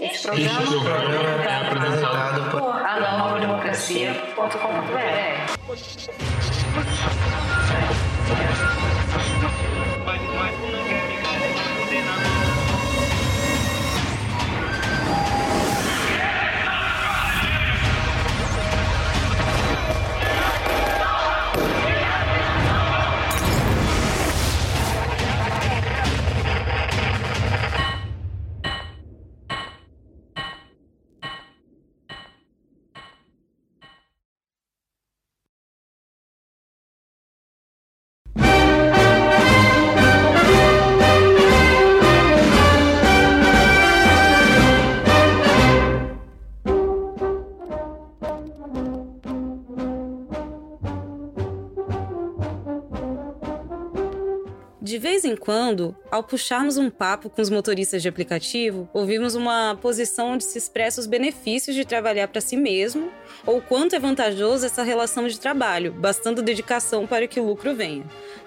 Este programa, este programa é apresentado por anovademocracia.com.br. quando, ao puxarmos um papo com os motoristas de aplicativo, ouvimos uma posição onde se expressa os benefícios de trabalhar para si mesmo ou quanto é vantajoso essa relação de trabalho, bastando dedicação para que o lucro venha.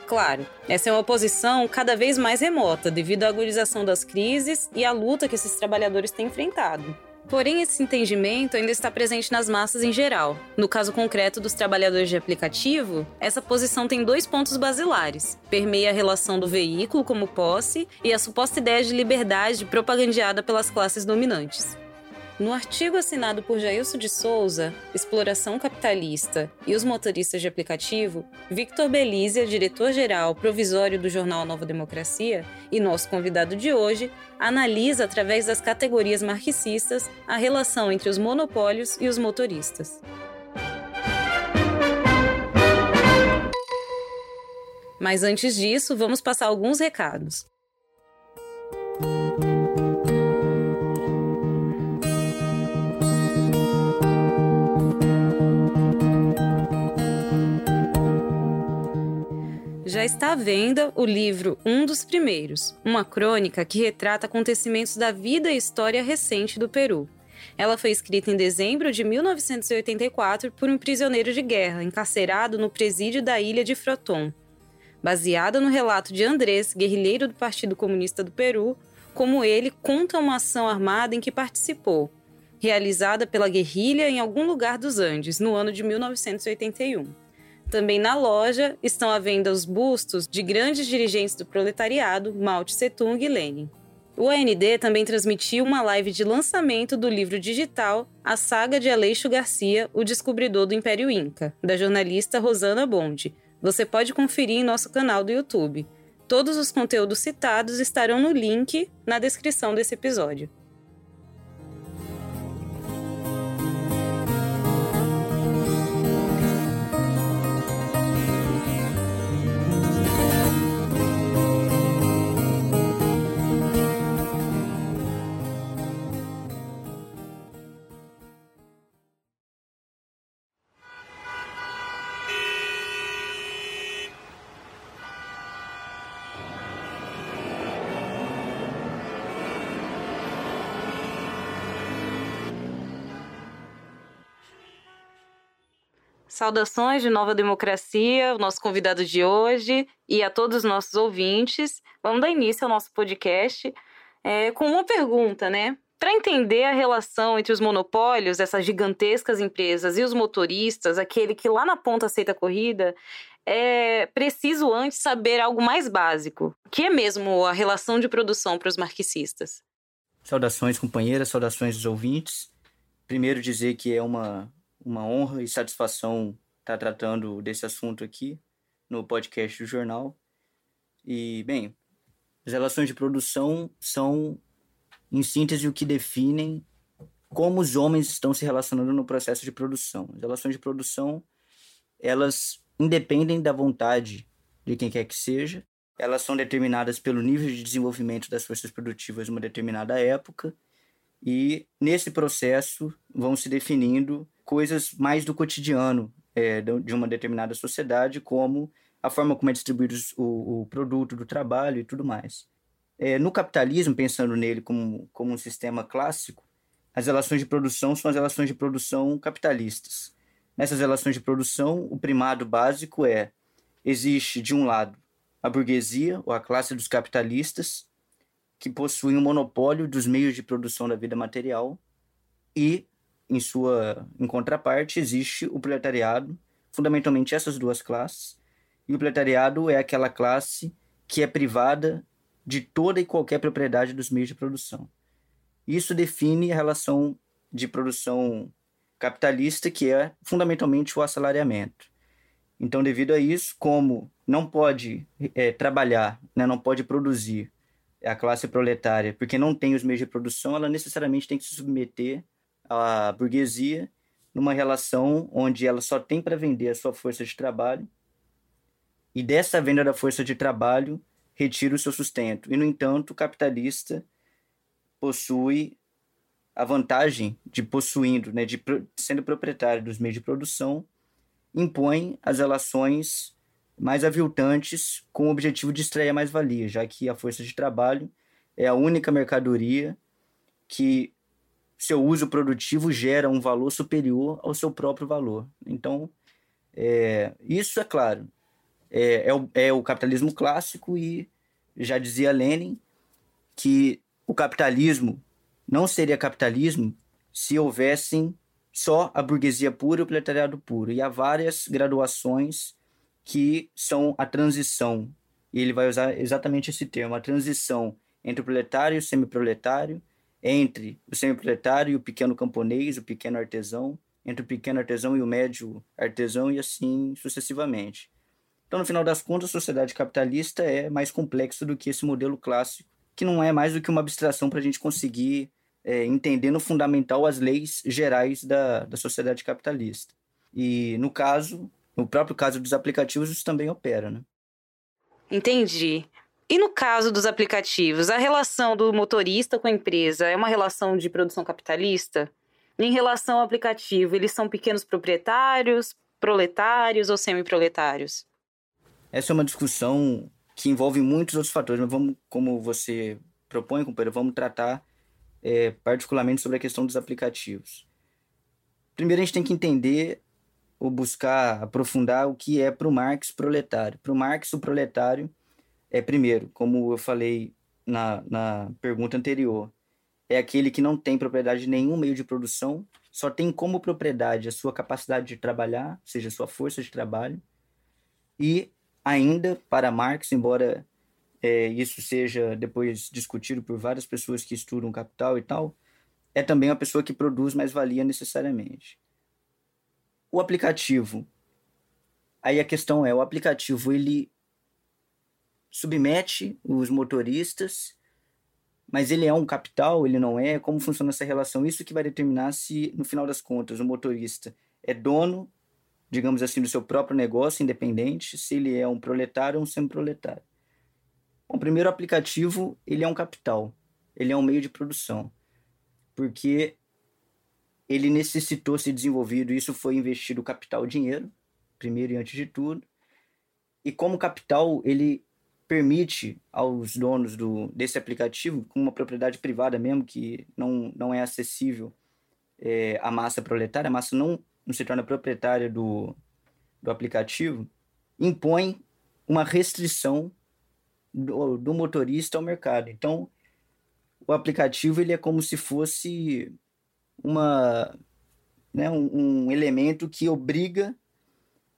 Claro, essa é uma posição cada vez mais remota devido à agudização das crises e à luta que esses trabalhadores têm enfrentado. Porém, esse entendimento ainda está presente nas massas em geral. No caso concreto dos trabalhadores de aplicativo, essa posição tem dois pontos basilares: permeia a relação do veículo como posse e a suposta ideia de liberdade propagandeada pelas classes dominantes. No artigo assinado por Jailson de Souza, Exploração Capitalista e os Motoristas de Aplicativo, Victor Belízia, diretor-geral provisório do jornal Nova Democracia, e nosso convidado de hoje, analisa através das categorias marxistas a relação entre os monopólios e os motoristas. Mas antes disso, vamos passar alguns recados. Já está à venda o livro Um dos Primeiros, uma crônica que retrata acontecimentos da vida e história recente do Peru. Ela foi escrita em dezembro de 1984 por um prisioneiro de guerra encarcerado no presídio da ilha de Froton. Baseada no relato de Andrés, guerrilheiro do Partido Comunista do Peru, como ele conta uma ação armada em que participou, realizada pela guerrilha em algum lugar dos Andes, no ano de 1981. Também na loja estão à venda os bustos de grandes dirigentes do proletariado, Mao Tse-tung e Lenin. O AND também transmitiu uma live de lançamento do livro digital A Saga de Aleixo Garcia, o Descobridor do Império Inca, da jornalista Rosana Bonde. Você pode conferir em nosso canal do YouTube. Todos os conteúdos citados estarão no link na descrição desse episódio. Saudações de Nova Democracia, o nosso convidado de hoje e a todos os nossos ouvintes. Vamos dar início ao nosso podcast é, com uma pergunta, né? Para entender a relação entre os monopólios, essas gigantescas empresas, e os motoristas, aquele que lá na ponta aceita a corrida, é preciso antes saber algo mais básico, que é mesmo a relação de produção para os marxistas. Saudações, companheiras, saudações dos ouvintes. Primeiro dizer que é uma uma honra e satisfação estar tratando desse assunto aqui no podcast do jornal. E, bem, as relações de produção são, em síntese, o que definem como os homens estão se relacionando no processo de produção. As relações de produção, elas independem da vontade de quem quer que seja, elas são determinadas pelo nível de desenvolvimento das forças produtivas em uma determinada época, e nesse processo vão se definindo coisas mais do cotidiano é, de uma determinada sociedade, como a forma como é distribuído o, o produto do trabalho e tudo mais. É, no capitalismo, pensando nele como, como um sistema clássico, as relações de produção são as relações de produção capitalistas. Nessas relações de produção, o primado básico é: existe, de um lado, a burguesia, ou a classe dos capitalistas, que possuem o um monopólio dos meios de produção da vida material e, em sua em contraparte, existe o proletariado, fundamentalmente essas duas classes. E o proletariado é aquela classe que é privada de toda e qualquer propriedade dos meios de produção. Isso define a relação de produção capitalista, que é fundamentalmente o assalariamento. Então, devido a isso, como não pode é, trabalhar, né, não pode produzir a classe proletária, porque não tem os meios de produção, ela necessariamente tem que se submeter à burguesia numa relação onde ela só tem para vender a sua força de trabalho e dessa venda da força de trabalho retira o seu sustento. E, no entanto, o capitalista possui a vantagem de possuindo, né, de sendo proprietário dos meios de produção, impõe as relações mais aviltantes com o objetivo de extrair mais valia, já que a força de trabalho é a única mercadoria que seu uso produtivo gera um valor superior ao seu próprio valor. Então, é, isso é claro, é, é, o, é o capitalismo clássico e já dizia Lenin que o capitalismo não seria capitalismo se houvessem só a burguesia pura e o proletariado puro. E há várias graduações que são a transição. E ele vai usar exatamente esse termo, a transição entre o proletário e o semiproletário, entre o semiproletário e o pequeno camponês, o pequeno artesão, entre o pequeno artesão e o médio artesão e assim sucessivamente. Então, no final das contas, a sociedade capitalista é mais complexa do que esse modelo clássico, que não é mais do que uma abstração para a gente conseguir é, entender no fundamental as leis gerais da, da sociedade capitalista. E, no caso, no próprio caso dos aplicativos, isso também opera, né? Entendi. E no caso dos aplicativos, a relação do motorista com a empresa é uma relação de produção capitalista? Em relação ao aplicativo, eles são pequenos proprietários, proletários ou semi-proletários? Essa é uma discussão que envolve muitos outros fatores, mas vamos, como você propõe, companheiro, vamos tratar é, particularmente sobre a questão dos aplicativos. Primeiro, a gente tem que entender ou buscar aprofundar o que é para o Marx proletário. Para o Marx, o proletário é, primeiro, como eu falei na, na pergunta anterior, é aquele que não tem propriedade de nenhum meio de produção, só tem como propriedade a sua capacidade de trabalhar, ou seja, a sua força de trabalho, e ainda para Marx, embora é, isso seja depois discutido por várias pessoas que estudam capital e tal, é também uma pessoa que produz mais valia necessariamente. O aplicativo, aí a questão é, o aplicativo ele submete os motoristas, mas ele é um capital, ele não é? Como funciona essa relação? Isso que vai determinar se, no final das contas, o motorista é dono digamos assim, do seu próprio negócio independente, se ele é um proletário ou um semi-proletário. Bom, primeiro, o aplicativo, ele é um capital, ele é um meio de produção, porque ele necessitou ser desenvolvido, isso foi investido capital dinheiro, primeiro e antes de tudo, e como capital, ele permite aos donos do, desse aplicativo, com uma propriedade privada mesmo, que não, não é acessível é, à massa proletária, a massa não não se torna proprietária do, do aplicativo, impõe uma restrição do, do motorista ao mercado. Então, o aplicativo ele é como se fosse uma, né, um, um elemento que obriga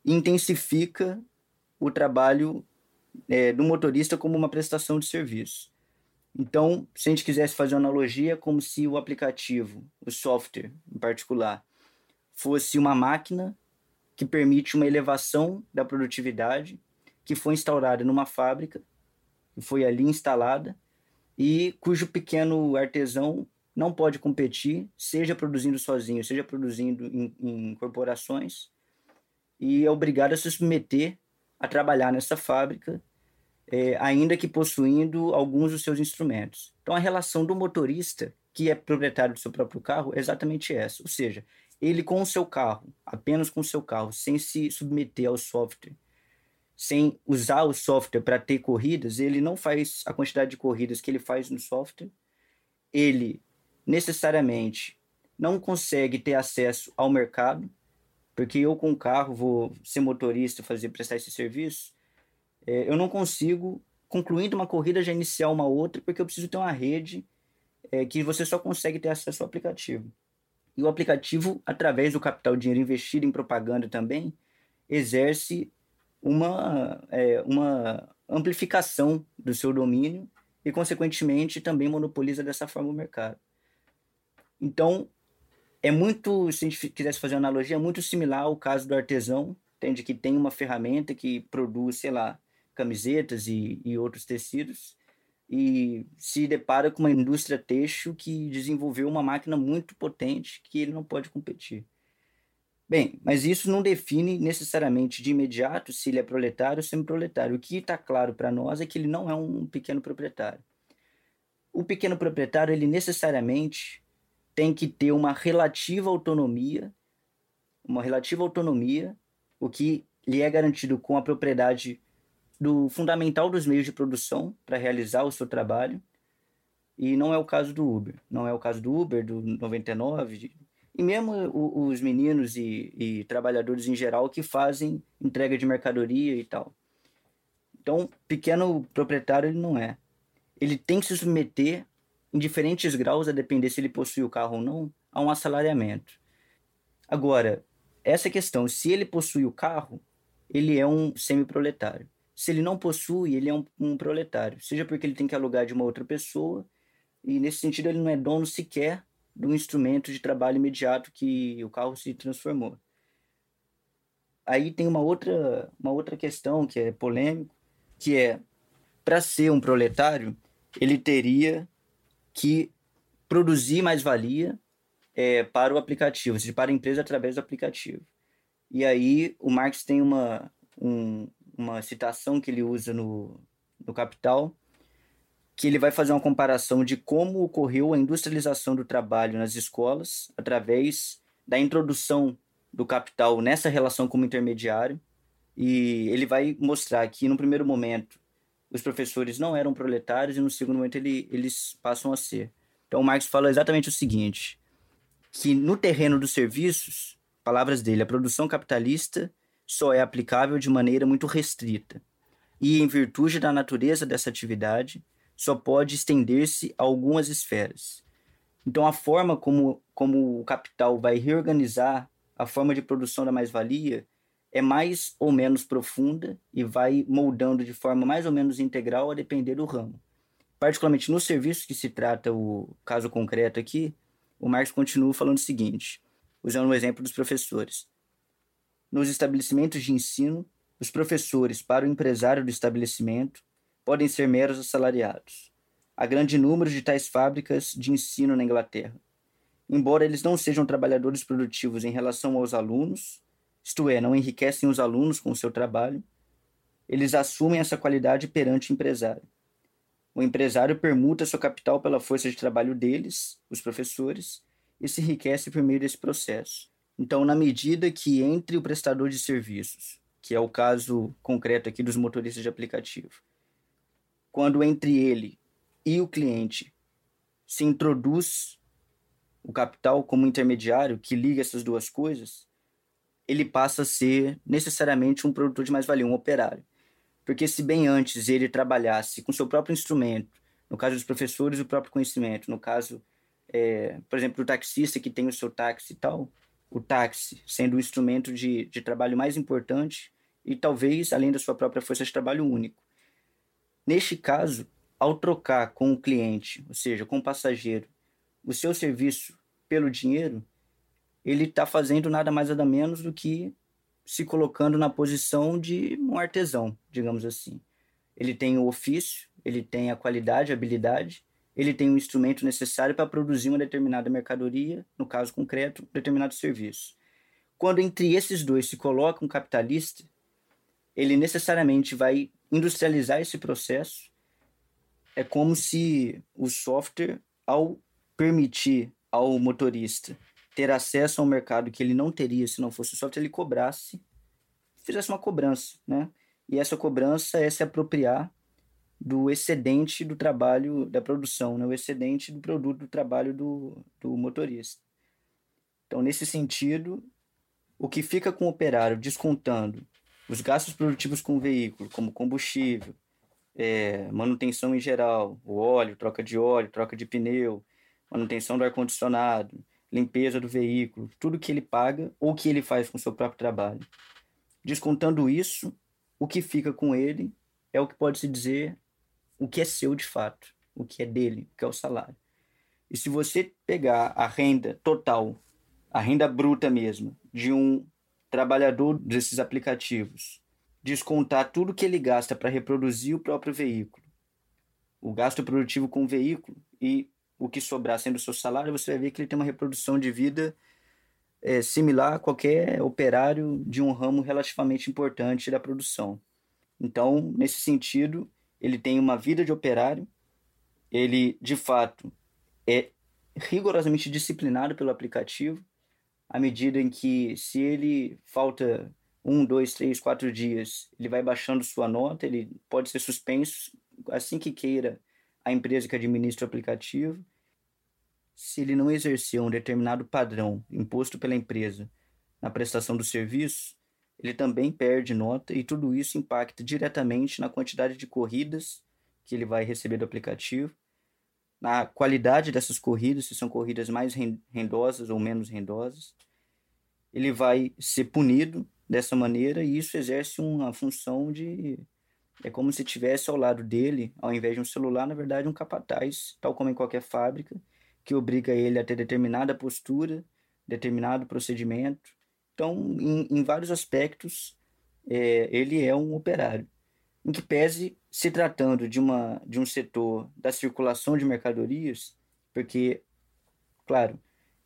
intensifica o trabalho é, do motorista como uma prestação de serviço. Então, se a gente quisesse fazer uma analogia, como se o aplicativo, o software em particular, fosse uma máquina que permite uma elevação da produtividade, que foi instaurada numa fábrica, que foi ali instalada, e cujo pequeno artesão não pode competir, seja produzindo sozinho, seja produzindo em, em corporações, e é obrigado a se submeter a trabalhar nessa fábrica, é, ainda que possuindo alguns dos seus instrumentos. Então, a relação do motorista, que é proprietário do seu próprio carro, é exatamente essa. Ou seja, ele com o seu carro, apenas com o seu carro, sem se submeter ao software, sem usar o software para ter corridas, ele não faz a quantidade de corridas que ele faz no software. Ele necessariamente não consegue ter acesso ao mercado, porque eu com o carro vou ser motorista, fazer prestar esse serviço, é, eu não consigo concluindo uma corrida, já iniciar uma outra, porque eu preciso ter uma rede é, que você só consegue ter acesso ao aplicativo. E o aplicativo, através do capital dinheiro investido em propaganda também, exerce uma, é, uma amplificação do seu domínio e, consequentemente, também monopoliza dessa forma o mercado. Então, é muito, se a gente quisesse fazer uma analogia, é muito similar ao caso do artesão, entende? Que tem uma ferramenta que produz, sei lá, camisetas e, e outros tecidos, e se depara com uma indústria têxtil que desenvolveu uma máquina muito potente que ele não pode competir. Bem, mas isso não define necessariamente de imediato se ele é proletário ou semi-proletário. O que está claro para nós é que ele não é um pequeno proprietário. O pequeno proprietário, ele necessariamente tem que ter uma relativa autonomia, uma relativa autonomia, o que lhe é garantido com a propriedade do fundamental dos meios de produção para realizar o seu trabalho. E não é o caso do Uber. Não é o caso do Uber, do 99, e mesmo os meninos e, e trabalhadores em geral que fazem entrega de mercadoria e tal. Então, pequeno proprietário ele não é. Ele tem que se submeter em diferentes graus, a depender se ele possui o carro ou não, a um assalariamento. Agora, essa questão, se ele possui o carro, ele é um semi-proletário. Se ele não possui, ele é um, um, proletário. Seja porque ele tem que alugar de uma outra pessoa, e nesse sentido ele não é dono sequer do instrumento de trabalho imediato que o carro se transformou. Aí tem uma outra, uma outra questão que é polêmica, que é, para ser um proletário, ele teria que produzir mais-valia é, para o aplicativo, ou seja, para a empresa através do aplicativo. E aí o Marx tem uma, um, uma citação que ele usa no, no Capital, que ele vai fazer uma comparação de como ocorreu a industrialização do trabalho nas escolas através da introdução do capital nessa relação como intermediário. E ele vai mostrar que, no primeiro momento, os professores não eram proletários e, no segundo momento, ele, eles passam a ser. Então, Marx fala exatamente o seguinte: que no terreno dos serviços, palavras dele, a produção capitalista só é aplicável de maneira muito restrita. E, em virtude da natureza dessa atividade, só pode estender-se a algumas esferas. Então, a forma como, como o capital vai reorganizar a forma de produção da mais-valia é mais ou menos profunda e vai moldando de forma mais ou menos integral a depender do ramo. Particularmente no serviço que se trata o caso concreto aqui, o Marx continua falando o seguinte, usando o exemplo dos professores. Nos estabelecimentos de ensino, os professores, para o empresário do estabelecimento, podem ser meros assalariados. Há grande número de tais fábricas de ensino na Inglaterra. Embora eles não sejam trabalhadores produtivos em relação aos alunos, isto é, não enriquecem os alunos com o seu trabalho, eles assumem essa qualidade perante o empresário. O empresário permuta seu capital pela força de trabalho deles, os professores, e se enriquece por meio desse processo. Então, na medida que entre o prestador de serviços, que é o caso concreto aqui dos motoristas de aplicativo, quando entre ele e o cliente se introduz o capital como intermediário que liga essas duas coisas, ele passa a ser necessariamente um produtor de mais-valia, um operário. Porque se bem antes ele trabalhasse com seu próprio instrumento, no caso dos professores, o próprio conhecimento, no caso, é, por exemplo, do taxista que tem o seu táxi e tal, o táxi sendo o instrumento de, de trabalho mais importante e talvez, além da sua própria força de trabalho, único. Neste caso, ao trocar com o cliente, ou seja, com o passageiro, o seu serviço pelo dinheiro, ele está fazendo nada mais nada menos do que se colocando na posição de um artesão, digamos assim. Ele tem o ofício, ele tem a qualidade, a habilidade, ele tem o instrumento necessário para produzir uma determinada mercadoria, no caso concreto, um determinado serviço. Quando entre esses dois se coloca um capitalista, ele necessariamente vai industrializar esse processo. É como se o software, ao permitir ao motorista ter acesso a um mercado que ele não teria se não fosse o software, ele cobrasse, fizesse uma cobrança, né? E essa cobrança é se apropriar do excedente do trabalho da produção, né? o excedente do produto do trabalho do, do motorista. Então, nesse sentido, o que fica com o operário descontando os gastos produtivos com o veículo, como combustível, é, manutenção em geral, o óleo, troca de óleo, troca de pneu, manutenção do ar-condicionado, limpeza do veículo, tudo que ele paga ou que ele faz com o seu próprio trabalho. Descontando isso, o que fica com ele é o que pode se dizer o que é seu de fato, o que é dele, o que é o salário. E se você pegar a renda total, a renda bruta mesmo, de um trabalhador desses aplicativos, descontar tudo que ele gasta para reproduzir o próprio veículo, o gasto produtivo com o veículo e o que sobrar sendo o seu salário, você vai ver que ele tem uma reprodução de vida é, similar a qualquer operário de um ramo relativamente importante da produção. Então, nesse sentido, ele tem uma vida de operário, ele de fato é rigorosamente disciplinado pelo aplicativo, à medida em que, se ele falta um, dois, três, quatro dias, ele vai baixando sua nota, ele pode ser suspenso assim que queira a empresa que administra o aplicativo. Se ele não exercer um determinado padrão imposto pela empresa na prestação do serviço, ele também perde nota e tudo isso impacta diretamente na quantidade de corridas que ele vai receber do aplicativo, na qualidade dessas corridas, se são corridas mais rendosas ou menos rendosas. Ele vai ser punido dessa maneira e isso exerce uma função de é como se tivesse ao lado dele, ao invés de um celular, na verdade, um capataz, tal como em qualquer fábrica, que obriga ele a ter determinada postura, determinado procedimento. Então, em, em vários aspectos, é, ele é um operário. Em que pese se tratando de, uma, de um setor da circulação de mercadorias, porque, claro,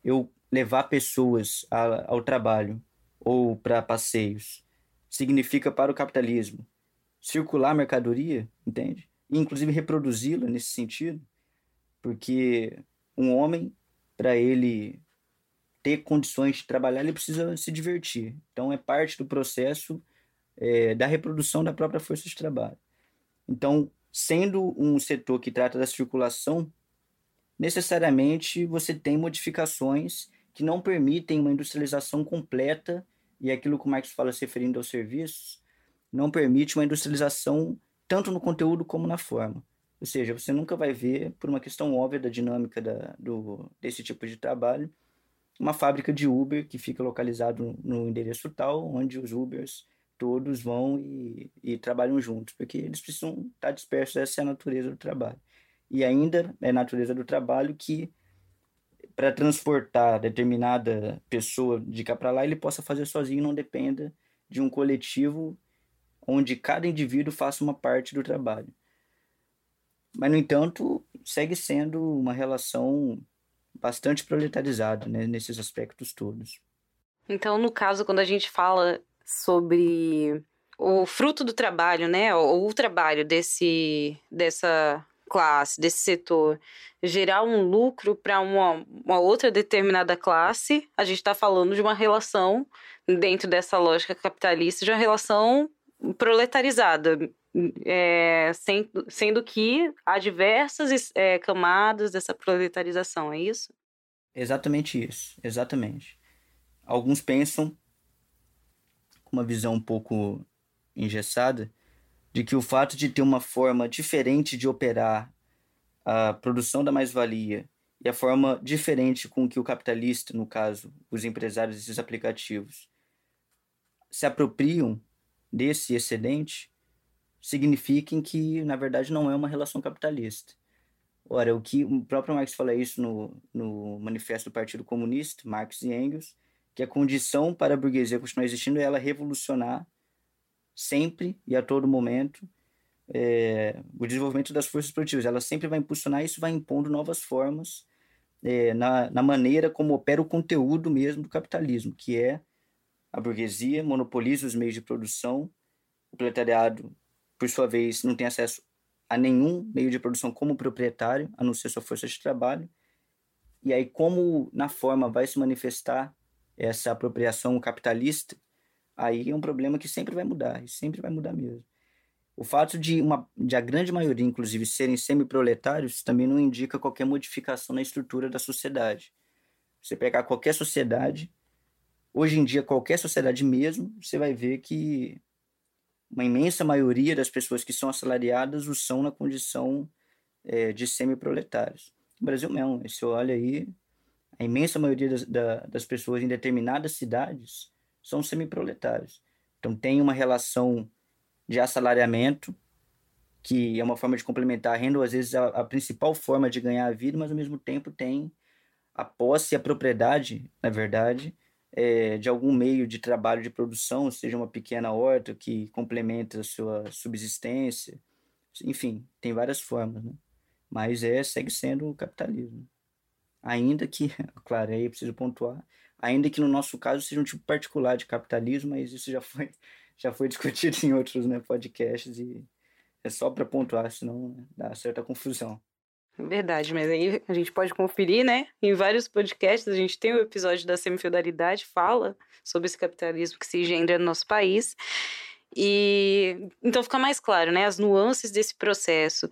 eu levar pessoas a, ao trabalho ou para passeios significa para o capitalismo circular mercadoria, entende? E, inclusive reproduzi-la nesse sentido, porque um homem, para ele ter condições de trabalhar, ele precisa se divertir. Então, é parte do processo é, da reprodução da própria força de trabalho. Então, sendo um setor que trata da circulação, necessariamente você tem modificações que não permitem uma industrialização completa, e é aquilo que o Marx fala se referindo aos serviços, não permite uma industrialização tanto no conteúdo como na forma. Ou seja, você nunca vai ver, por uma questão óbvia da dinâmica da, do, desse tipo de trabalho, uma fábrica de Uber que fica localizado no endereço tal, onde os Ubers todos vão e, e trabalham juntos, porque eles precisam estar dispersos, essa é a natureza do trabalho. E ainda é a natureza do trabalho que, para transportar determinada pessoa de cá para lá, ele possa fazer sozinho, não dependa de um coletivo onde cada indivíduo faça uma parte do trabalho. Mas, no entanto, segue sendo uma relação bastante proletarizada né, nesses aspectos todos. Então, no caso, quando a gente fala sobre o fruto do trabalho, né, ou o trabalho desse, dessa classe, desse setor, gerar um lucro para uma, uma outra determinada classe, a gente está falando de uma relação, dentro dessa lógica capitalista, de uma relação proletarizada, é, sendo, que há diversas é, camadas dessa proletarização, é isso? Exatamente isso, exatamente. Alguns pensam, com uma visão um pouco engessada, de que o fato de ter uma forma diferente de operar a produção da mais-valia e a forma diferente com que o capitalista, no caso, os empresários desses aplicativos, se apropriam desse excedente signifiquem que, na verdade, não é uma relação capitalista. Ora, o que o próprio Marx fala isso no, no Manifesto do Partido Comunista, Marx e Engels, que a condição para a burguesia continuar existindo é ela revolucionar sempre e a todo momento é, o desenvolvimento das forças produtivas. Ela sempre vai impulsionar isso, vai impondo novas formas é, na, na maneira como opera o conteúdo mesmo do capitalismo, que é a burguesia monopoliza os meios de produção, o proletariado, por sua vez, não tem acesso a nenhum meio de produção como proprietário, a não ser sua força de trabalho. E aí, como na forma vai se manifestar essa apropriação capitalista, aí é um problema que sempre vai mudar, e sempre vai mudar mesmo. O fato de, uma, de a grande maioria, inclusive, serem semi-proletários também não indica qualquer modificação na estrutura da sociedade. Você pegar qualquer sociedade, Hoje em dia, qualquer sociedade mesmo, você vai ver que uma imensa maioria das pessoas que são assalariadas o são na condição é, de semi-proletários. No Brasil mesmo, você olha aí, a imensa maioria das, da, das pessoas em determinadas cidades são semi-proletários. Então tem uma relação de assalariamento, que é uma forma de complementar a renda, ou às vezes a, a principal forma de ganhar a vida, mas ao mesmo tempo tem a posse e a propriedade, na verdade, é, de algum meio de trabalho de produção, seja uma pequena horta que complementa a sua subsistência. Enfim, tem várias formas, né? Mas é, segue sendo o capitalismo. Ainda que, claro, aí eu preciso pontuar, ainda que no nosso caso seja um tipo particular de capitalismo, mas isso já foi, já foi discutido em outros né, podcasts e é só para pontuar, senão dá certa confusão. Verdade, mas aí a gente pode conferir, né? Em vários podcasts, a gente tem o episódio da semifeudalidade, fala sobre esse capitalismo que se engendra no nosso país. E então fica mais claro, né? As nuances desse processo.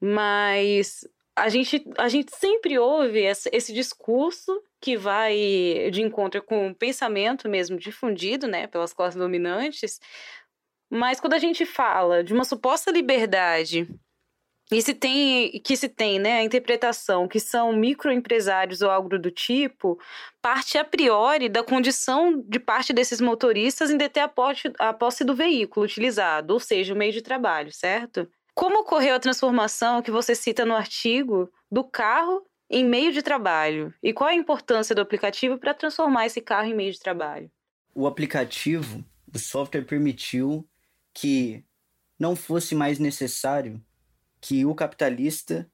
Mas a gente, a gente sempre ouve esse, esse discurso que vai de encontro com o pensamento mesmo difundido, né, pelas classes dominantes. Mas quando a gente fala de uma suposta liberdade e se tem, que se tem né, a interpretação que são microempresários ou algo do tipo, parte a priori da condição de parte desses motoristas em deter a posse, a posse do veículo utilizado, ou seja, o meio de trabalho, certo? Como ocorreu a transformação que você cita no artigo do carro em meio de trabalho? E qual a importância do aplicativo para transformar esse carro em meio de trabalho? O aplicativo, o software permitiu que não fosse mais necessário que o capitalista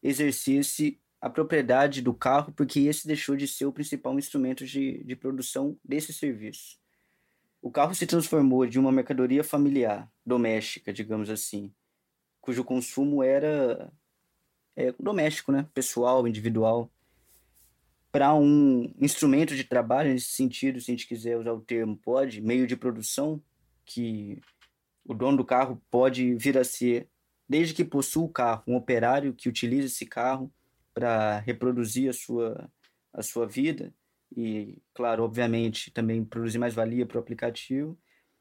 exercesse a propriedade do carro, porque esse deixou de ser o principal instrumento de, de produção desse serviço. O carro se transformou de uma mercadoria familiar, doméstica, digamos assim, cujo consumo era é, doméstico, né? pessoal, individual, para um instrumento de trabalho, nesse sentido, se a gente quiser usar o termo, pode, meio de produção, que o dono do carro pode vir a ser desde que possua o carro, um operário que utiliza esse carro para reproduzir a sua, a sua vida e, claro, obviamente, também produzir mais valia para o aplicativo,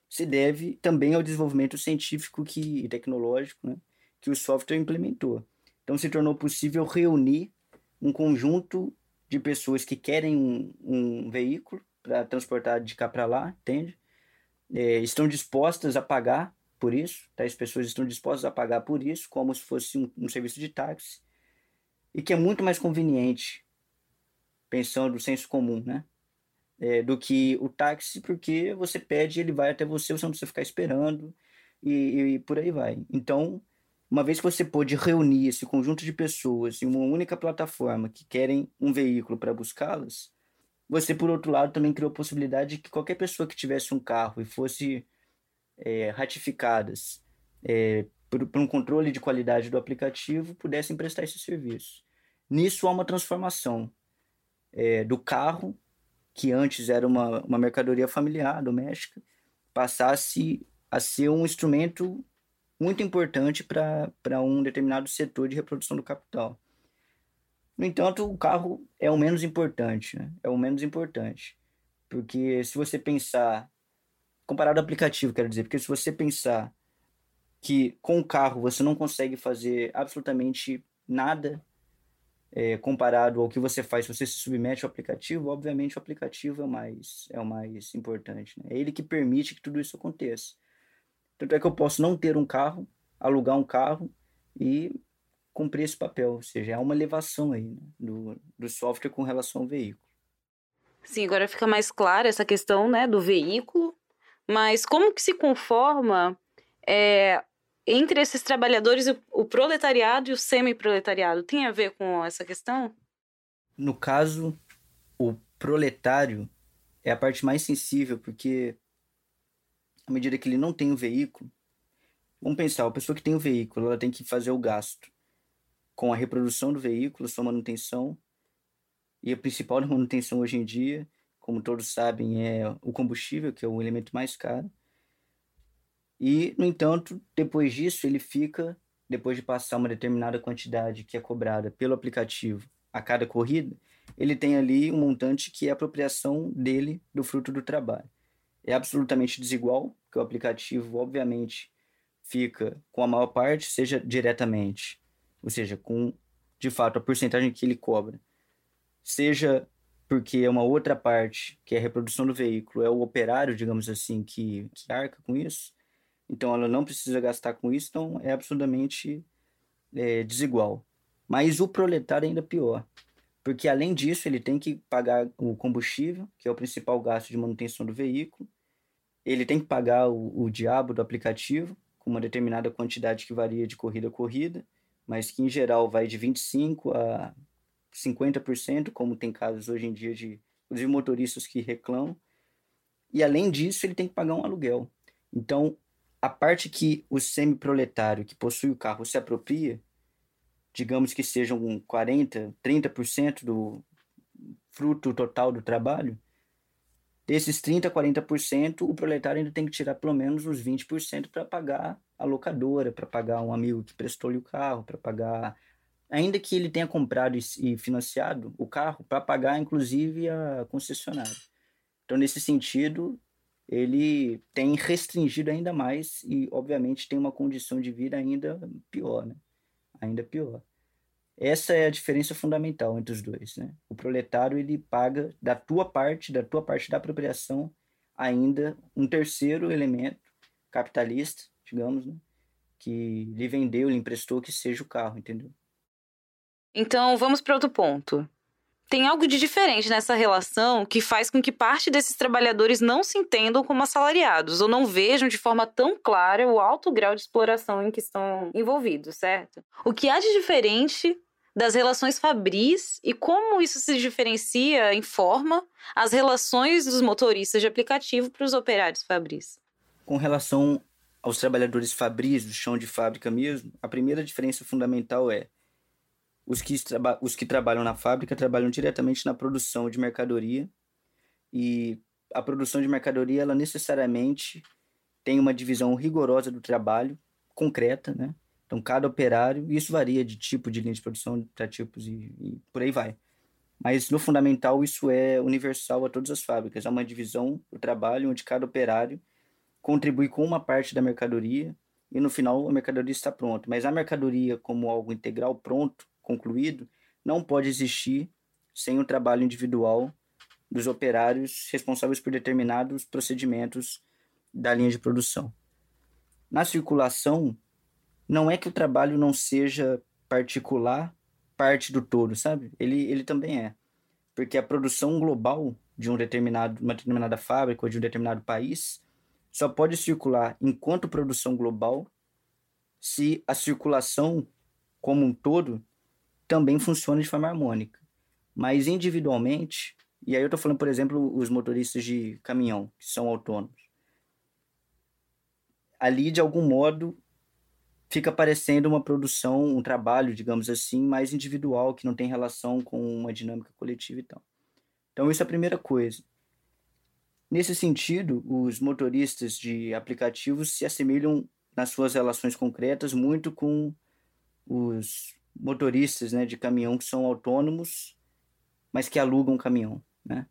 se deve também ao desenvolvimento científico que, e tecnológico né, que o software implementou. Então, se tornou possível reunir um conjunto de pessoas que querem um, um veículo para transportar de cá para lá, entende? É, estão dispostas a pagar por isso, tá? as pessoas estão dispostas a pagar por isso, como se fosse um, um serviço de táxi, e que é muito mais conveniente, pensando no senso comum, né? É, do que o táxi, porque você pede, ele vai até você, você não precisa ficar esperando, e, e por aí vai. Então, uma vez que você pôde reunir esse conjunto de pessoas em uma única plataforma que querem um veículo para buscá-las, você, por outro lado, também criou a possibilidade de que qualquer pessoa que tivesse um carro e fosse é, ratificadas é, por, por, um controle de qualidade do aplicativo pudessem prestar esse serviço. Nisso há uma transformação é, do carro, que antes era uma, uma mercadoria familiar, doméstica, passasse a ser um instrumento muito importante para um determinado setor de reprodução do capital. No entanto, o carro é o menos importante, né? é o menos importante. Porque se você pensar comparado ao aplicativo, quero dizer, porque se você pensar que com o carro você não consegue fazer absolutamente nada é, comparado ao que você faz se você se submete ao aplicativo, obviamente o aplicativo é o mais, é o mais importante. Né? É ele que permite que tudo isso aconteça. Tanto é que eu posso não ter um carro, alugar um carro e cumprir esse papel. Ou seja, há uma elevação aí né? do, do software com relação ao veículo. Sim, agora fica mais clara essa questão né, do veículo mas como que se conforma é, entre esses trabalhadores o proletariado e o semi-proletariado? Tem a ver com essa questão? No caso, o proletário é a parte mais sensível, porque à medida que ele não tem o veículo, vamos pensar, a pessoa que tem o veículo, ela tem que fazer o gasto com a reprodução do veículo, sua manutenção, e a principal manutenção hoje em dia como todos sabem, é o combustível, que é o elemento mais caro. E, no entanto, depois disso, ele fica, depois de passar uma determinada quantidade que é cobrada pelo aplicativo a cada corrida, ele tem ali um montante que é a apropriação dele do fruto do trabalho. é absolutamente desigual, porque o aplicativo, obviamente, fica com a maior parte, seja diretamente, ou seja, com de fato a porcentagem que ele cobra, seja porque é uma outra parte, que é a reprodução do veículo, é o operário, digamos assim, que, que arca com isso, então ela não precisa gastar com isso, então é absolutamente é, desigual. Mas o proletário é ainda pior, porque além disso ele tem que pagar o combustível, que é o principal gasto de manutenção do veículo, ele tem que pagar o, o diabo do aplicativo, com uma determinada quantidade que varia de corrida a corrida, mas que em geral vai de 25% a 50%, como tem casos hoje em dia de, motoristas que reclamam. E além disso, ele tem que pagar um aluguel. Então, a parte que o semi-proletário que possui o carro se apropria, digamos que sejam 40%, 30% do fruto total do trabalho, desses 30%, 40%, o proletário ainda tem que tirar pelo menos uns 20% para pagar a locadora, para pagar um amigo que prestou-lhe o carro, para pagar. Ainda que ele tenha comprado e financiado o carro, para pagar inclusive a concessionária. Então, nesse sentido, ele tem restringido ainda mais e, obviamente, tem uma condição de vida ainda pior, né? Ainda pior. Essa é a diferença fundamental entre os dois, né? O proletário, ele paga da tua parte, da tua parte da apropriação, ainda um terceiro elemento capitalista, digamos, né? Que lhe vendeu, lhe emprestou, que seja o carro, entendeu? Então, vamos para outro ponto tem algo de diferente nessa relação que faz com que parte desses trabalhadores não se entendam como assalariados ou não vejam de forma tão clara o alto grau de exploração em que estão envolvidos, certo? O que há de diferente das relações fabris e como isso se diferencia em forma as relações dos motoristas de aplicativo para os operários fabris? Com relação aos trabalhadores fabris do chão de fábrica mesmo, a primeira diferença fundamental é os que, os que trabalham na fábrica trabalham diretamente na produção de mercadoria e a produção de mercadoria ela necessariamente tem uma divisão rigorosa do trabalho concreta, né? Então cada operário, e isso varia de tipo de linha de produção para tipos e, e, por aí vai. Mas no fundamental isso é universal a todas as fábricas. Há uma divisão do trabalho onde cada operário contribui com uma parte da mercadoria e no final a mercadoria está pronta. Mas a mercadoria como algo integral pronto concluído, não pode existir sem o trabalho individual dos operários responsáveis por determinados procedimentos da linha de produção. Na circulação, não é que o trabalho não seja particular, parte do todo, sabe? Ele, ele também é. Porque a produção global de um determinado, uma determinada fábrica ou de um determinado país só pode circular enquanto produção global se a circulação como um todo também funciona de forma harmônica. Mas individualmente, e aí eu estou falando, por exemplo, os motoristas de caminhão, que são autônomos. Ali, de algum modo, fica parecendo uma produção, um trabalho, digamos assim, mais individual, que não tem relação com uma dinâmica coletiva e tal. Então, isso é a primeira coisa. Nesse sentido, os motoristas de aplicativos se assemelham nas suas relações concretas muito com os motoristas né, de caminhão que são autônomos, mas que alugam caminhão. Né?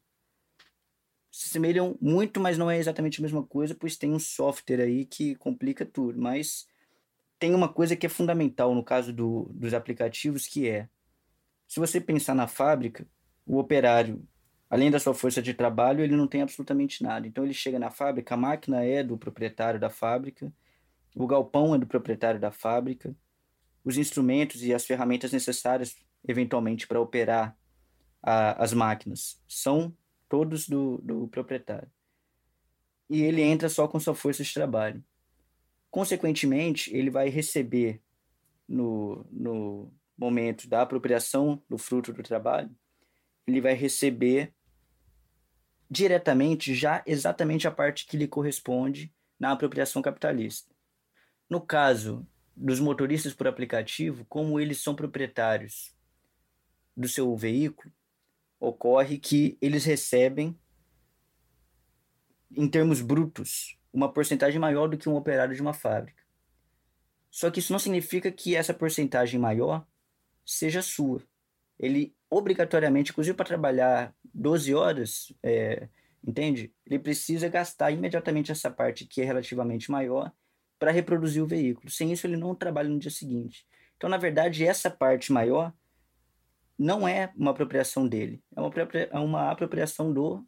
Se assemelham muito, mas não é exatamente a mesma coisa, pois tem um software aí que complica tudo. Mas tem uma coisa que é fundamental no caso do, dos aplicativos, que é, se você pensar na fábrica, o operário, além da sua força de trabalho, ele não tem absolutamente nada. Então ele chega na fábrica, a máquina é do proprietário da fábrica, o galpão é do proprietário da fábrica, os instrumentos e as ferramentas necessárias, eventualmente, para operar a, as máquinas. São todos do, do proprietário. E ele entra só com sua força de trabalho. Consequentemente, ele vai receber no, no momento da apropriação do fruto do trabalho, ele vai receber diretamente já exatamente a parte que lhe corresponde na apropriação capitalista. No caso dos motoristas por aplicativo, como eles são proprietários do seu veículo, ocorre que eles recebem, em termos brutos, uma porcentagem maior do que um operário de uma fábrica. Só que isso não significa que essa porcentagem maior seja sua. Ele, obrigatoriamente, inclusive para trabalhar 12 horas, é, entende? Ele precisa gastar imediatamente essa parte que é relativamente maior para reproduzir o veículo. Sem isso, ele não trabalha no dia seguinte. Então, na verdade, essa parte maior não é uma apropriação dele, é uma, é uma apropriação do,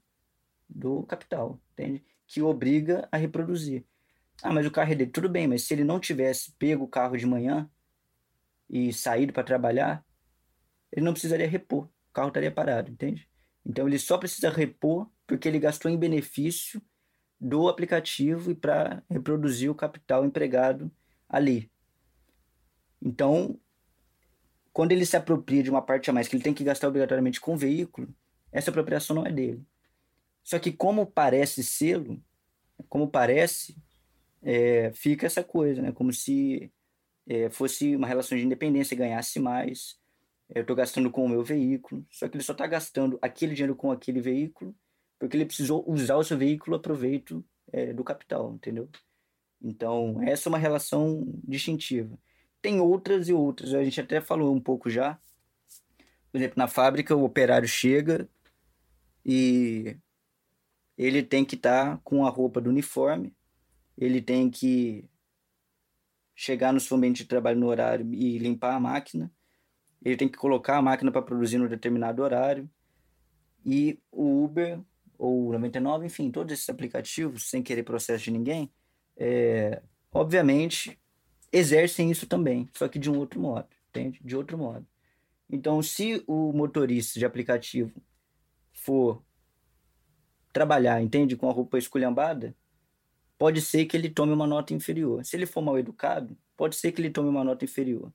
do capital, entende? Que obriga a reproduzir. Ah, mas o carro é dele. Tudo bem, mas se ele não tivesse pego o carro de manhã e saído para trabalhar, ele não precisaria repor. O carro estaria parado, entende? Então ele só precisa repor porque ele gastou em benefício do aplicativo e para reproduzir o capital empregado ali. Então, quando ele se apropria de uma parte a mais que ele tem que gastar obrigatoriamente com o veículo, essa apropriação não é dele. Só que como parece selo, como parece, é, fica essa coisa, né? Como se é, fosse uma relação de independência, ganhasse mais. Eu estou gastando com o meu veículo, só que ele só está gastando aquele dinheiro com aquele veículo porque ele precisou usar o seu veículo a proveito é, do capital, entendeu? Então, essa é uma relação distintiva. Tem outras e outras, a gente até falou um pouco já. Por exemplo, na fábrica, o operário chega e ele tem que estar tá com a roupa do uniforme, ele tem que chegar no seu ambiente de trabalho no horário e limpar a máquina, ele tem que colocar a máquina para produzir no determinado horário. E o Uber ou o 99, enfim, todos esses aplicativos, sem querer processo de ninguém, é, obviamente exercem isso também, só que de um outro modo, entende? De outro modo. Então, se o motorista de aplicativo for trabalhar, entende, com a roupa esculhambada, pode ser que ele tome uma nota inferior. Se ele for mal educado, pode ser que ele tome uma nota inferior.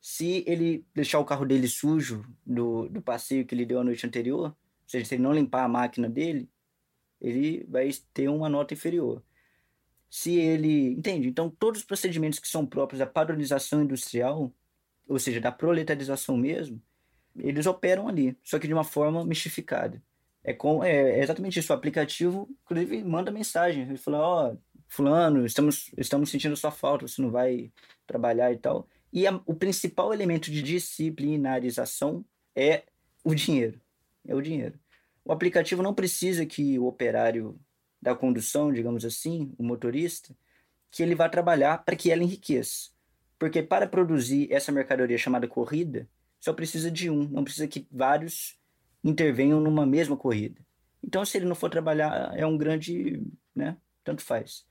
Se ele deixar o carro dele sujo do, do passeio que ele deu a noite anterior, ou seja, se ele não limpar a máquina dele, ele vai ter uma nota inferior. Se ele. Entende? Então, todos os procedimentos que são próprios da padronização industrial, ou seja, da proletarização mesmo, eles operam ali, só que de uma forma mistificada. É, com, é, é exatamente isso. O aplicativo, inclusive, manda mensagem. Ele fala: Ó, oh, Fulano, estamos, estamos sentindo sua falta, você não vai trabalhar e tal. E a, o principal elemento de disciplinarização é o dinheiro. É o dinheiro. O aplicativo não precisa que o operário da condução, digamos assim, o motorista, que ele vá trabalhar para que ela enriqueça. Porque para produzir essa mercadoria chamada corrida, só precisa de um, não precisa que vários intervenham numa mesma corrida. Então, se ele não for trabalhar, é um grande, né? Tanto faz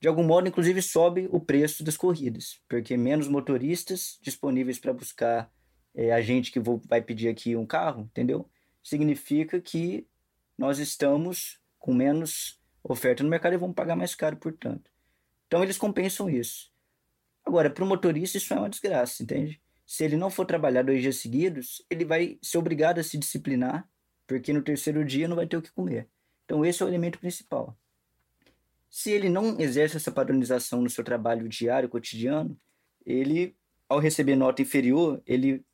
de algum modo, inclusive, sobe o preço das corridas, porque menos motoristas disponíveis para buscar é, a gente que vou, vai pedir aqui um carro, entendeu? Significa que nós estamos com menos oferta no mercado e vamos pagar mais caro, portanto. Então, eles compensam isso. Agora, para o motorista, isso é uma desgraça, entende? Se ele não for trabalhar dois dias seguidos, ele vai ser obrigado a se disciplinar, porque no terceiro dia não vai ter o que comer. Então, esse é o elemento principal. Se ele não exerce essa padronização no seu trabalho diário, cotidiano, ele, ao receber nota inferior, ele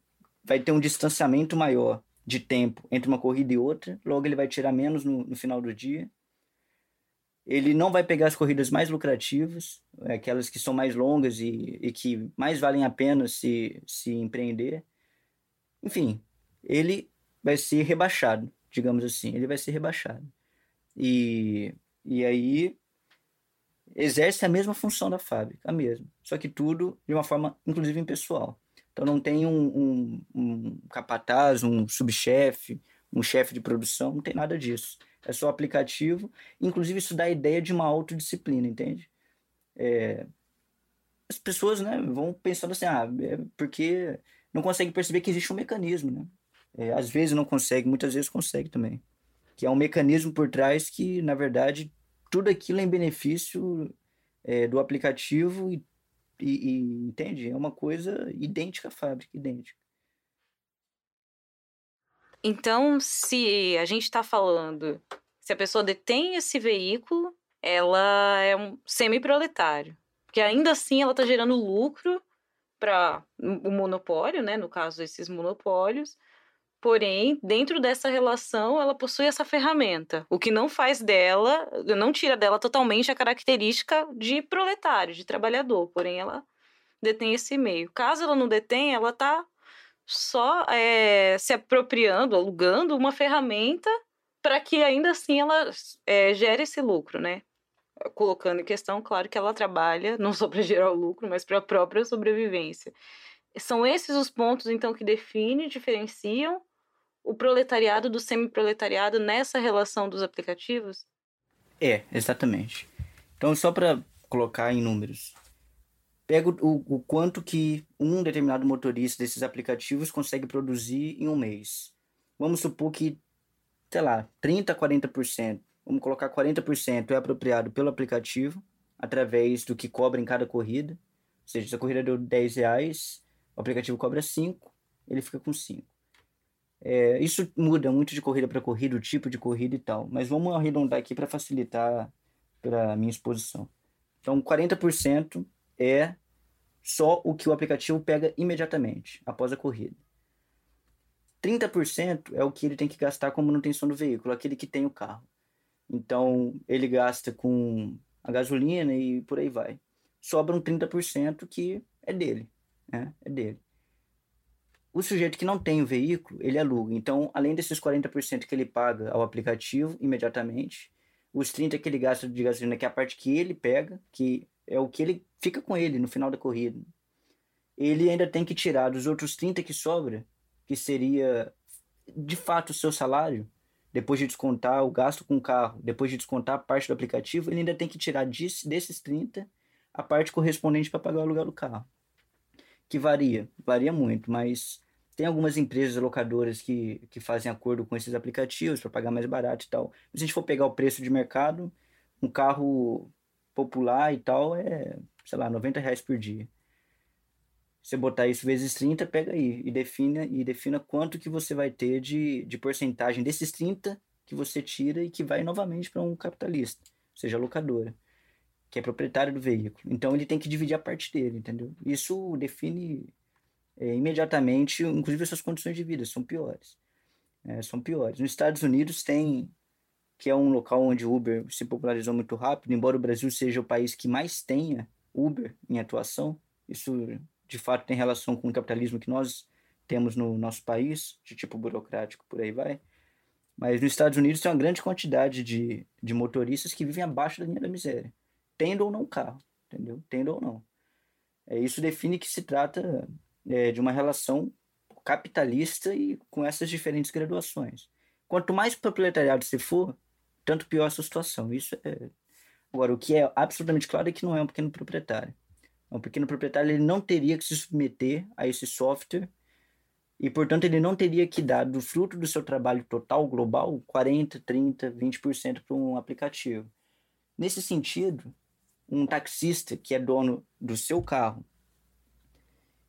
vai ter um distanciamento maior de tempo entre uma corrida e outra, logo ele vai tirar menos no, no final do dia. Ele não vai pegar as corridas mais lucrativas, aquelas que são mais longas e, e que mais valem a pena se, se empreender. Enfim, ele vai ser rebaixado, digamos assim, ele vai ser rebaixado. E, e aí exerce a mesma função da fábrica, a mesma. Só que tudo de uma forma, inclusive, impessoal. Então não tem um, um, um capataz, um subchefe, um chefe de produção, não tem nada disso. É só aplicativo. Inclusive, isso dá a ideia de uma autodisciplina, entende? É... As pessoas né, vão pensando assim, ah, é porque não conseguem perceber que existe um mecanismo, né? É, às vezes não consegue, muitas vezes consegue também. Que é um mecanismo por trás que, na verdade, tudo aquilo em benefício é, do aplicativo e, e, e, entende? É uma coisa idêntica à fábrica, idêntica. Então, se a gente está falando, se a pessoa detém esse veículo, ela é um semi-proletário. Porque ainda assim ela está gerando lucro para o monopólio, né? No caso, esses monopólios, Porém, dentro dessa relação, ela possui essa ferramenta, o que não faz dela, não tira dela totalmente a característica de proletário, de trabalhador. Porém, ela detém esse meio. Caso ela não detenha, ela está só é, se apropriando, alugando uma ferramenta para que ainda assim ela é, gere esse lucro, né? Colocando em questão, claro, que ela trabalha não só para gerar o lucro, mas para a própria sobrevivência. São esses os pontos, então, que definem, diferenciam o proletariado do semi-proletariado nessa relação dos aplicativos? É, exatamente. Então, só para colocar em números, pega o, o quanto que um determinado motorista desses aplicativos consegue produzir em um mês. Vamos supor que, sei lá, 30%, 40%, vamos colocar 40% é apropriado pelo aplicativo, através do que cobra em cada corrida. Ou seja, se a corrida deu 10 reais, o aplicativo cobra 5, ele fica com 5. É, isso muda muito de corrida para corrida, o tipo de corrida e tal. Mas vamos arredondar aqui para facilitar para a minha exposição. Então, 40% é só o que o aplicativo pega imediatamente, após a corrida. 30% é o que ele tem que gastar com manutenção do veículo, aquele que tem o carro. Então, ele gasta com a gasolina e por aí vai. Sobra um 30% que é dele, né? É dele. O sujeito que não tem o veículo, ele aluga. Então, além desses 40% que ele paga ao aplicativo imediatamente, os 30% que ele gasta de gasolina, que é a parte que ele pega, que é o que ele fica com ele no final da corrida. Ele ainda tem que tirar dos outros 30 que sobra, que seria de fato o seu salário, depois de descontar o gasto com o carro, depois de descontar a parte do aplicativo, ele ainda tem que tirar disso, desses 30 a parte correspondente para pagar o aluguel do carro. Que varia, varia muito, mas tem algumas empresas locadoras que, que fazem acordo com esses aplicativos para pagar mais barato e tal. Se a gente for pegar o preço de mercado, um carro popular e tal é, sei lá, 90 reais por dia. Você botar isso vezes 30, pega aí e defina, e defina quanto que você vai ter de, de porcentagem desses 30 que você tira e que vai novamente para um capitalista, seja locadora, que é proprietário do veículo. Então ele tem que dividir a parte dele, entendeu? Isso define é, imediatamente, inclusive suas condições de vida são piores. É, são piores. Nos Estados Unidos tem, que é um local onde o Uber se popularizou muito rápido, embora o Brasil seja o país que mais tenha Uber em atuação, isso de fato tem relação com o capitalismo que nós temos no nosso país, de tipo burocrático, por aí vai. Mas nos Estados Unidos tem uma grande quantidade de, de motoristas que vivem abaixo da linha da miséria, tendo ou não carro, entendeu? Tendo ou não. É, isso define que se trata é, de uma relação capitalista e com essas diferentes graduações. Quanto mais proletariado você for, tanto pior a sua situação. Isso é. Agora, o que é absolutamente claro é que não é um pequeno proprietário. Um pequeno proprietário ele não teria que se submeter a esse software e, portanto, ele não teria que dar do fruto do seu trabalho total global 40, 30, 20% para um aplicativo. Nesse sentido, um taxista que é dono do seu carro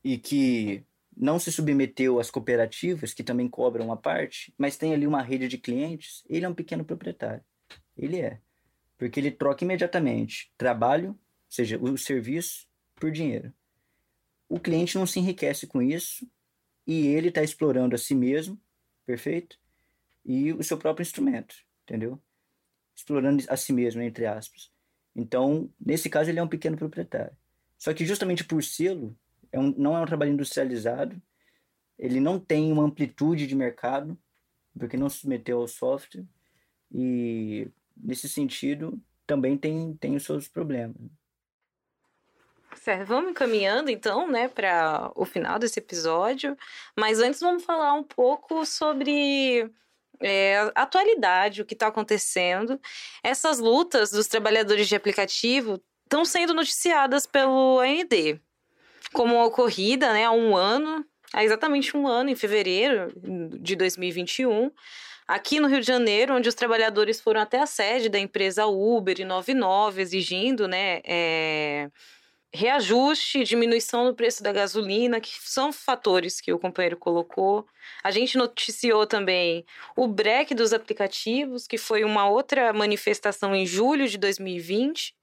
e que não se submeteu às cooperativas, que também cobram uma parte, mas tem ali uma rede de clientes, ele é um pequeno proprietário. Ele é. Porque ele troca imediatamente trabalho, ou seja, o serviço, por dinheiro. O cliente não se enriquece com isso e ele está explorando a si mesmo, perfeito? E o seu próprio instrumento, entendeu? Explorando a si mesmo, entre aspas. Então, nesse caso, ele é um pequeno proprietário. Só que justamente por selo, é um, não é um trabalho industrializado, ele não tem uma amplitude de mercado, porque não se submeteu ao software, e nesse sentido também tem, tem os seus problemas. Certo, vamos caminhando então, né, para o final desse episódio. Mas antes vamos falar um pouco sobre é, atualidade, o que está acontecendo. Essas lutas dos trabalhadores de aplicativo estão sendo noticiadas pelo AND como ocorrida né, há um ano, há exatamente um ano, em fevereiro de 2021, aqui no Rio de Janeiro, onde os trabalhadores foram até a sede da empresa Uber e 99, exigindo né, é, reajuste, diminuição no preço da gasolina, que são fatores que o companheiro colocou. A gente noticiou também o break dos aplicativos, que foi uma outra manifestação em julho de 2020,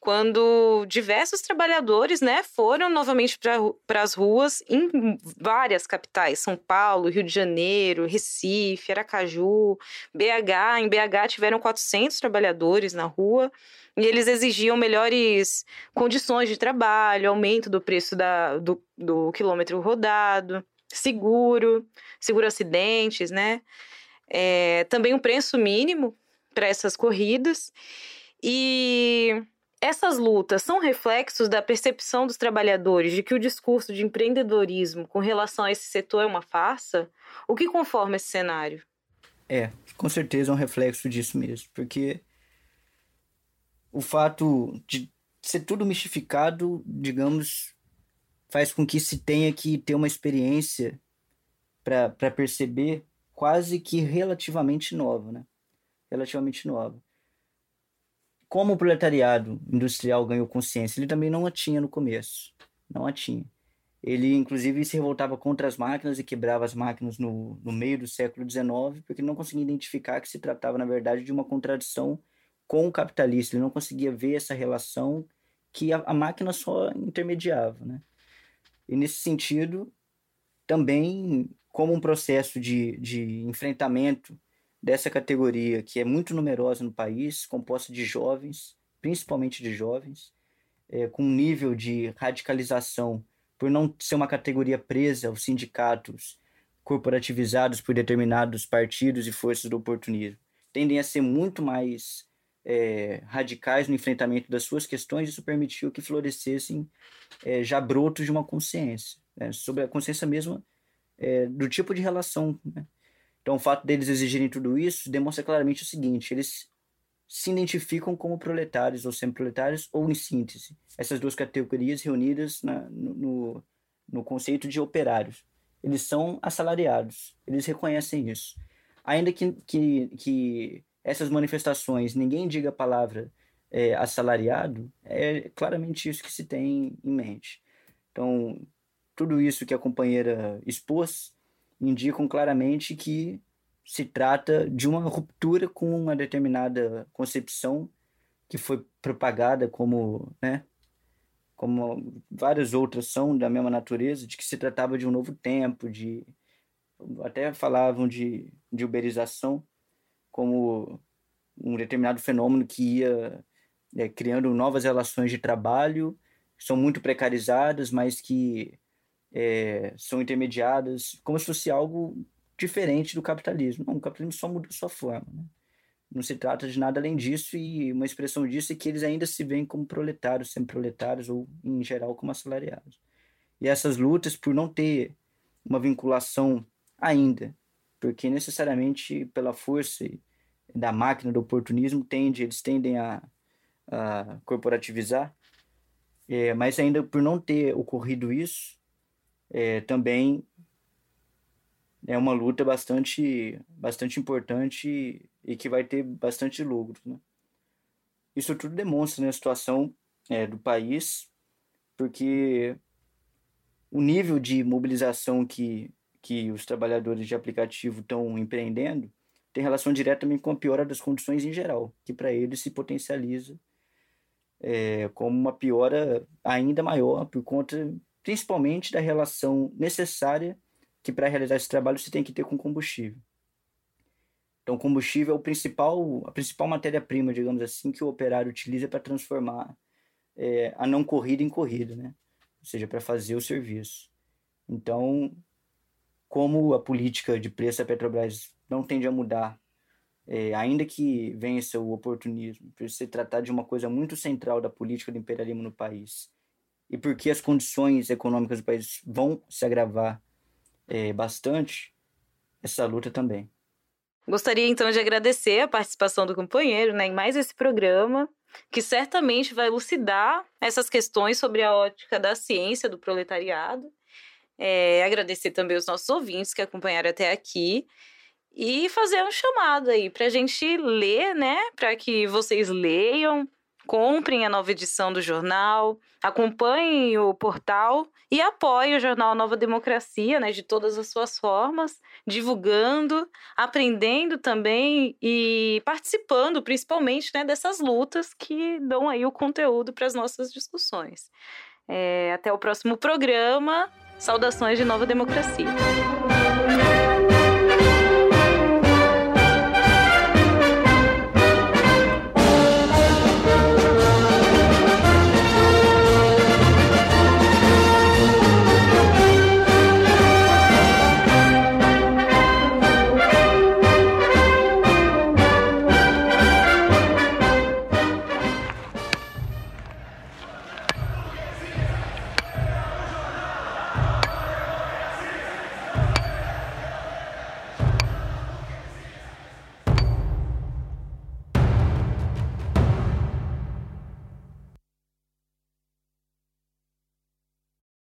quando diversos trabalhadores né, foram novamente para as ruas em várias capitais, São Paulo, Rio de Janeiro, Recife, Aracaju, BH. Em BH tiveram 400 trabalhadores na rua e eles exigiam melhores condições de trabalho, aumento do preço da, do, do quilômetro rodado, seguro, seguro acidentes, né? é, também um preço mínimo para essas corridas. E essas lutas são reflexos da percepção dos trabalhadores de que o discurso de empreendedorismo com relação a esse setor é uma farsa? O que conforma esse cenário? É, com certeza é um reflexo disso mesmo, porque o fato de ser tudo mistificado, digamos, faz com que se tenha que ter uma experiência para perceber quase que relativamente nova, né? Relativamente nova. Como o proletariado industrial ganhou consciência, ele também não a tinha no começo. Não a tinha. Ele, inclusive, se revoltava contra as máquinas e quebrava as máquinas no, no meio do século XIX, porque não conseguia identificar que se tratava, na verdade, de uma contradição com o capitalista. Ele não conseguia ver essa relação que a, a máquina só intermediava. Né? E, nesse sentido, também, como um processo de, de enfrentamento dessa categoria, que é muito numerosa no país, composta de jovens, principalmente de jovens, é, com um nível de radicalização por não ser uma categoria presa aos sindicatos corporativizados por determinados partidos e forças do oportunismo, tendem a ser muito mais é, radicais no enfrentamento das suas questões, isso permitiu que florescessem é, já brotos de uma consciência, né, sobre a consciência mesma do tipo de relação. Né? Então, o fato deles exigirem tudo isso demonstra claramente o seguinte: eles se identificam como proletários ou semi-proletários, ou em síntese, essas duas categorias reunidas na, no, no conceito de operários. Eles são assalariados, eles reconhecem isso. Ainda que, que, que essas manifestações, ninguém diga a palavra é, assalariado, é claramente isso que se tem em mente. Então, tudo isso que a companheira expôs indicam claramente que se trata de uma ruptura com uma determinada concepção que foi propagada como, né, como várias outras são da mesma natureza, de que se tratava de um novo tempo, de até falavam de, de uberização como um determinado fenômeno que ia é, criando novas relações de trabalho, que são muito precarizadas, mas que é, são intermediadas, como se fosse algo diferente do capitalismo. Não, o capitalismo só mudou sua forma. Né? Não se trata de nada além disso, e uma expressão disso é que eles ainda se veem como proletários, semi-proletários, ou em geral como assalariados. E essas lutas, por não ter uma vinculação ainda, porque necessariamente pela força da máquina do oportunismo tende, eles tendem a, a corporativizar, é, mas ainda por não ter ocorrido isso, é, também é uma luta bastante, bastante importante e que vai ter bastante lucro. Né? Isso tudo demonstra né, a situação é, do país, porque o nível de mobilização que, que os trabalhadores de aplicativo estão empreendendo tem relação direta também com a piora das condições em geral, que para eles se potencializa é, como uma piora ainda maior, por conta principalmente da relação necessária que para realizar esse trabalho você tem que ter com combustível. Então, combustível é o principal, a principal matéria-prima, digamos assim, que o operário utiliza para transformar é, a não corrida em corrida, né? Ou seja, para fazer o serviço. Então, como a política de preço da Petrobras não tende a mudar, é, ainda que vença o oportunismo, por se tratar de uma coisa muito central da política do imperialismo no país, e porque as condições econômicas do país vão se agravar é, bastante essa luta também. Gostaria então de agradecer a participação do companheiro né, em mais esse programa, que certamente vai elucidar essas questões sobre a ótica da ciência do proletariado. É, agradecer também os nossos ouvintes que acompanharam até aqui e fazer um chamado aí para a gente ler, né? Para que vocês leiam, comprem a nova edição do jornal, acompanhem o portal e apoiem o jornal Nova Democracia, né, de todas as suas formas, divulgando, aprendendo também e participando, principalmente, né, dessas lutas que dão aí o conteúdo para as nossas discussões. É, até o próximo programa. Saudações de Nova Democracia.